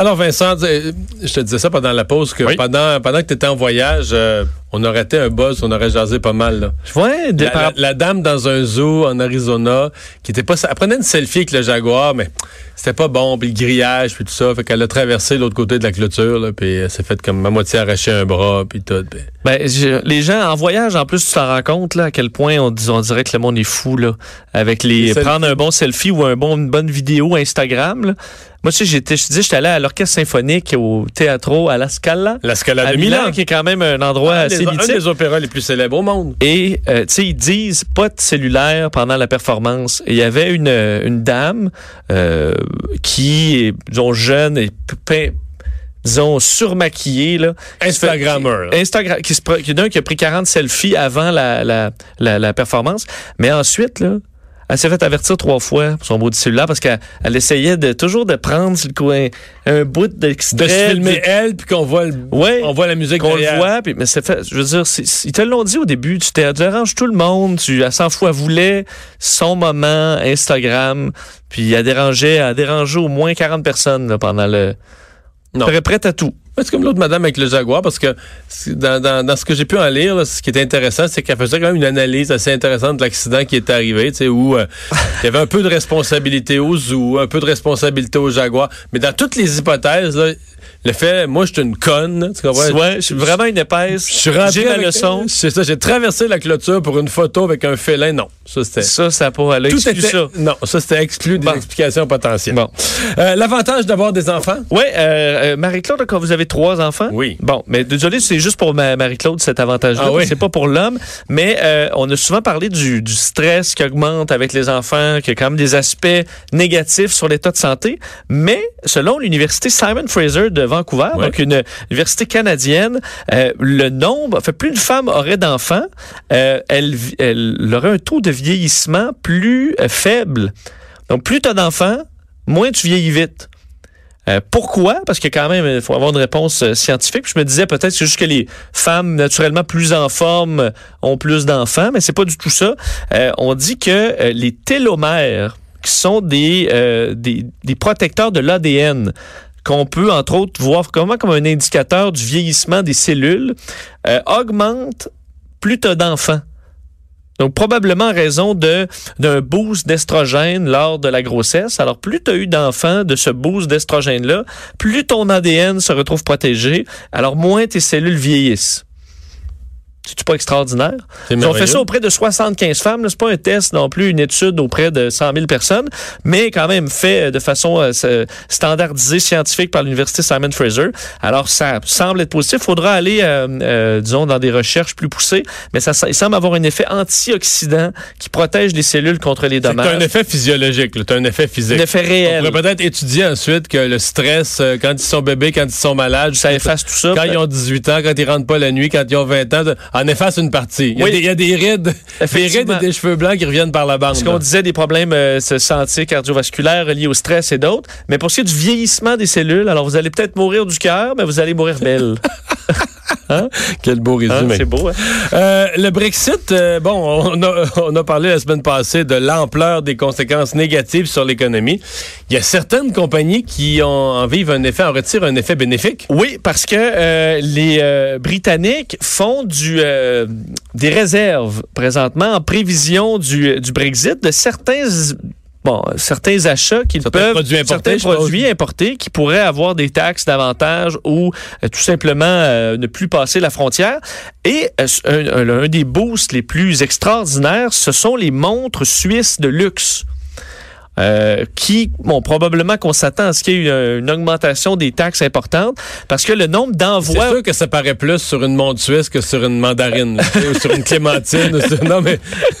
Alors Vincent, je te disais ça pendant la pause que Oui. pendant pendant que tu étais en voyage, euh, on aurait été un buzz, on aurait jasé pas mal. Là. Ouais, La, la- la dame dans un zoo en Arizona qui était pas elle prenait une selfie avec le jaguar mais c'était pas bon puis le grillage puis tout ça fait qu'elle a traversé l'autre côté de la clôture là, puis elle s'est fait comme à moitié arracher un bras puis tout. puis- ben, je- les gens en voyage, en plus, tu t'en rends compte là, à quel point on, dirait que le monde est fou là, avec les, prendre un bon selfie ou un bon, une bonne vidéo Instagram. là. Moi, tu sais, j'étais, je dis, j'étais allé à l'orchestre symphonique au Teatro à la Scala, La Scala à de Milan, Milan, qui est quand même un endroit un, assez des, un mythique. des opéras les plus célèbres au monde. Et, euh, tu sais, ils disent pas de cellulaire pendant la performance. Il y avait une, euh, une dame euh, qui est, disons, jeune et pe- disons, surmaquillée, là. qui Instagrammeur. là. Instagram, qui, se, qui, qui a pris 40 selfies avant la, la, la, la performance. Mais ensuite, là, elle s'est fait avertir trois fois pour son beau cellulaire parce qu'elle elle essayait de toujours de prendre le coin un bout De d'extrait. se filmer elle puis qu'on voit le, Ouais. on voit la musique qu'on le voit, puis, mais c'est fait, je veux dire, ils te l'ont dit au début, tu déranges tout le monde, tu, à 100 fois, elle voulait son moment Instagram, puis elle dérangeait, elle a dérangé au moins 40 personnes là, pendant le... Non. Elle prête à tout. C'est comme l'autre madame avec le jaguar, parce que dans, dans, dans ce que j'ai pu en lire, là, ce qui était intéressant, c'est qu'elle faisait quand même une analyse assez intéressante de l'accident qui est arrivé, tu sais, où euh, il y avait un peu de responsabilité au zoo, un peu de responsabilité au jaguar, mais dans toutes les hypothèses, là, le fait, moi, je suis une conne, tu comprends? Ouais, je suis vraiment une épaisse. Je suis rentré J'ai ma leçon. C'est ça, j'ai traversé la clôture pour une photo avec un félin. Non, ça c'était. Ça, ça pour aller Tout exclu était, ça. non, ça c'était exclu des Bon. explications potentielles. Bon. Euh, L'avantage d'avoir des enfants? Oui, euh, Marie-Claude, quand vous avez trois enfants? Oui. Bon, mais désolé, c'est juste pour ma- Marie-Claude cet avantage-là. Ah oui? C'est pas pour l'homme. Mais euh, on a souvent parlé du, du stress qui augmente avec les enfants, qui a quand même des aspects négatifs sur l'état de santé. Mais selon l'université Simon Fraser de Vancouver, donc une université canadienne, euh, le nombre, fait plus une femme aurait d'enfants, euh, elle, vi- elle aurait un taux de vieillissement plus euh, faible. Donc plus tu as d'enfants, moins tu vieillis vite. Euh, pourquoi? Parce que quand même, il faut avoir une réponse euh, scientifique. Je me disais peut-être que c'est juste que les femmes naturellement plus en forme euh, ont plus d'enfants, mais c'est pas du tout ça. On dit que les télomères, qui sont des, des, des protecteurs de l'ADN, qu'on peut entre autres voir comment comme un indicateur du vieillissement des cellules, euh, augmentent plus t'as d'enfants. Donc, probablement en raison de d'un boost d'estrogène lors de la grossesse. Alors, plus tu as eu d'enfants de ce boost d'estrogène-là, plus ton ADN se retrouve protégé, alors moins tes cellules vieillissent. C'est pas extraordinaire? C'est Ils ont fait ça auprès de 75 femmes. C'est pas un test non plus, une étude auprès de 100 000 personnes, mais quand même fait de façon euh, standardisée, scientifique par l'université Simon Fraser. Alors, ça semble être positif. Il faudra aller, euh, euh, disons, dans des recherches plus poussées, mais ça, il semble avoir un effet antioxydant qui protège les cellules contre les C'est dommages. un effet physiologique, t'as un effet physique. Un effet On réel. pourrait peut-être étudier ensuite que le stress, euh, quand ils sont bébés, quand ils sont malades, Ça efface tout ça. quand ils ont 18 ans, quand ils rentrent pas la nuit, quand ils ont 20 ans, en efface une partie. Il y a, Oui. des, il y a des rides, des rides et des cheveux blancs qui reviennent par la bande. Parce qu'on disait des problèmes euh, santé cardiovasculaire liés au stress et d'autres. Mais pour ce qui est du vieillissement des cellules, alors vous allez peut-être mourir du cœur, mais vous allez mourir belle. Quel beau Hein, résumé. C'est beau, hein? Euh, le Brexit, euh, bon, on a, on a parlé la semaine passée de l'ampleur des conséquences négatives sur l'économie. Il y a certaines compagnies qui en, en vivent un effet, en retirent un effet bénéfique. Oui, parce que euh, les Britanniques font du, des réserves présentement en prévision du, du Brexit de certains bon, certains achats Certains peuvent produits certains produits importés qui pourraient avoir des taxes davantage ou euh, tout simplement euh, ne plus passer la frontière. Et euh, un, un- un des boosts les plus extraordinaires, ce sont les montres suisses de luxe. Euh, qui, bon, probablement qu'on s'attend à ce qu'il y ait une, une augmentation des taxes importantes parce que le nombre C'est d'envois sûr que ça paraît plus sur une montre suisse que sur une mandarine, là, tu sais, ou sur une clémentine. ou sur- non, mais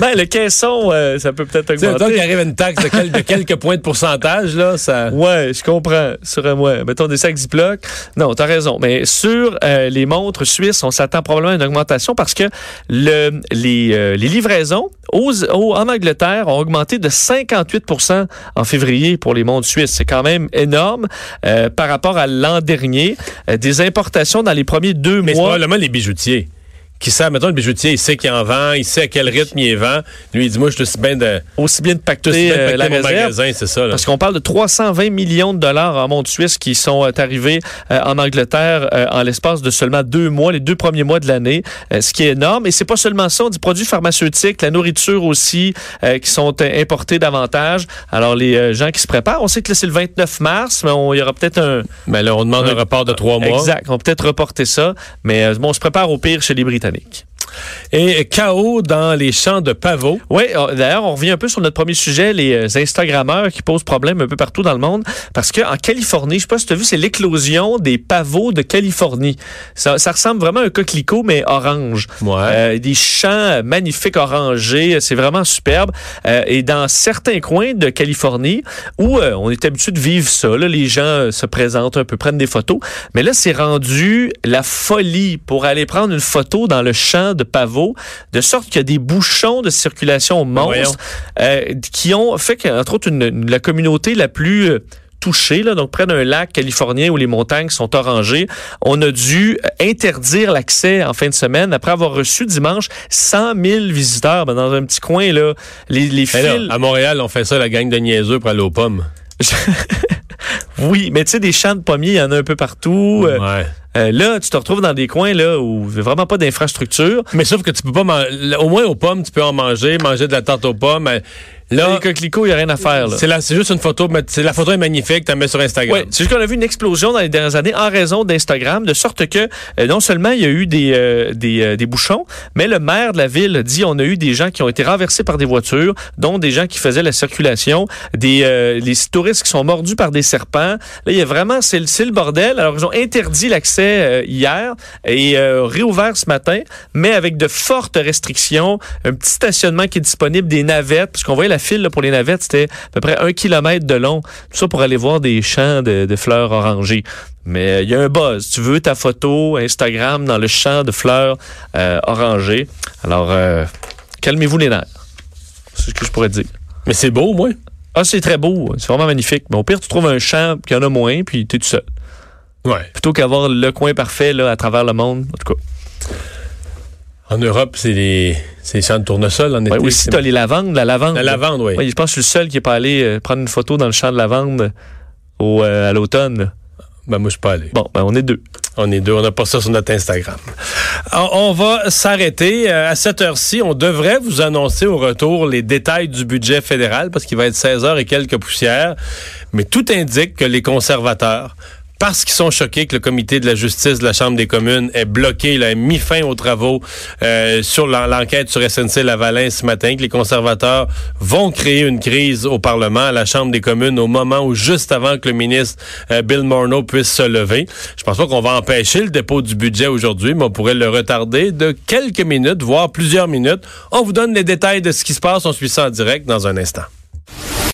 ben, le caisson, euh, ça peut peut-être sais, mettons augmenter. qu'il arrive à une taxe de, quel- de quelques points de pourcentage, là, ça... Ouais, je comprends. Sur un mois, mettons des sacs Ziploc. Non, t'as raison. Mais sur euh, les montres suisses, on s'attend probablement à une augmentation parce que le, les, euh, les livraisons aux, aux- en Angleterre ont augmenté de 58% en février pour les montres suisses. C'est quand même énorme euh, par rapport à l'an dernier. Euh, des importations dans les premiers deux Mais c'est mois. probablement les bijoutiers qui sait, mettons, le bijoutier, il sait qu'il en vend, il sait à quel rythme il vend. Lui, il dit, moi, je suis bien de. Aussi bien de pacter suis bien de euh, pacter la mon réserve. magasin, c'est ça. là. Parce qu'on parle de 320 millions de dollars en montre suisse qui sont euh, arrivés euh, en Angleterre euh, en l'espace de seulement deux mois, les deux premiers mois de l'année, ce qui est énorme. Et c'est pas seulement ça, on dit produits pharmaceutiques, la nourriture aussi, qui sont importés davantage. Alors les gens qui se préparent, on sait que là, c'est le 29 mars, mais il y aura peut-être un... Mais là, on demande un Oui. report de trois mois. Exact, on va peut-être reporter ça, mais bon, on se prépare au pire chez les Britanniques. It. Et chaos dans les champs de pavots. Oui, euh, d'ailleurs, on revient un peu sur notre premier sujet, les euh, Instagrammeurs qui posent problème un peu partout dans le monde. Parce qu'en Californie, je sais pas si tu as vu, c'est l'éclosion des pavots de Californie. Ça, ça ressemble vraiment à un coquelicot, mais orange. Ouais. Euh, des champs magnifiques orangés, c'est vraiment superbe. Euh, et dans certains coins de Californie, où euh, on est habitué de vivre ça, là, les gens se présentent un peu, prennent des photos. Mais là, c'est rendu la folie pour aller prendre une photo dans le champ de pavots, de sorte qu'il y a des bouchons de circulation monstres euh, qui ont fait qu'entre autres, une- une- la communauté la plus... euh, touchée, là, donc près d'un lac californien où les montagnes sont orangées. On a dû euh, interdire l'accès en fin de semaine après avoir reçu dimanche 100 000 visiteurs ben, dans un petit coin. Là, les, les là, fils... à Montréal, on fait ça, la gang de niaiseux pour aller aux pommes. Oui, mais tu sais, des champs de pommiers, il y en a un peu partout. Euh, Ouais. euh, là, tu te retrouves dans des coins là où il n'y a vraiment pas d'infrastructure. Mais sauf que tu peux pas manger. Au moins aux pommes, tu peux en manger, manger de la tarte aux pommes. mais Là, les coquelicots, il n'y a rien à faire. C'est juste une photo. mais c'est- La photo est magnifique, tu la mets sur Instagram. Oui, c'est juste qu'on a vu une explosion dans les dernières années en raison d'Instagram, de sorte que euh, non seulement il y a eu des, euh, des, euh, des bouchons, mais le maire de la ville dit on a eu des gens qui ont été renversés par des voitures, dont des gens qui faisaient la circulation, des euh, les touristes qui sont mordus par des serpents. Là, il y a vraiment, c'est le, bordel. Alors, ils ont interdit l'accès euh, hier et réouvert ce matin, mais avec de fortes restrictions. Un petit stationnement qui est disponible, des navettes, parce qu'on voyait la file là, pour les navettes, c'était à peu près un kilomètre de long. Tout ça pour aller voir des champs de, de fleurs orangées. Mais euh, il y a un buzz. Tu veux ta photo Instagram dans le champ de fleurs euh, orangées. Alors, euh, calmez-vous les nerfs. C'est ce que je pourrais te dire. Mais c'est beau, moi. Ah, c'est très beau. C'est vraiment magnifique. Mais au pire, tu trouves un champ qui en a moins, puis tu es tout seul. Ouais. Plutôt qu'avoir le coin parfait là, à travers le monde. En tout cas. En Europe, c'est les, c'est les champs de tournesol en été. Ouais, aussi, tu as les lavandes. La lavande. La lavande, oui. Oui, je pense que je suis le seul qui n'est pas allé euh, prendre une photo dans le champ de lavande au, euh, à l'automne. Ben, moi, je suis pas allé. Bon, ben, on est deux. On est deux, on n'a pas ça sur notre Instagram. Alors, on va s'arrêter. Euh, À cette heure-ci, on devrait vous annoncer au retour les détails du budget fédéral parce qu'il va être 16 heures et quelques poussières. Mais tout indique que les conservateurs, parce qu'ils sont choqués que le comité de la justice de la Chambre des communes ait bloqué, là, ait mis fin aux travaux euh, sur l'en- l'enquête sur SNC Lavalin ce matin, que les conservateurs vont créer une crise au Parlement, à la Chambre des communes, au moment où, juste avant que le ministre euh, Bill Morneau puisse se lever. Je pense pas qu'on va empêcher le dépôt du budget aujourd'hui, mais on pourrait le retarder de quelques minutes, voire plusieurs minutes. On vous donne les détails de ce qui se passe. On suit ça en direct dans un instant.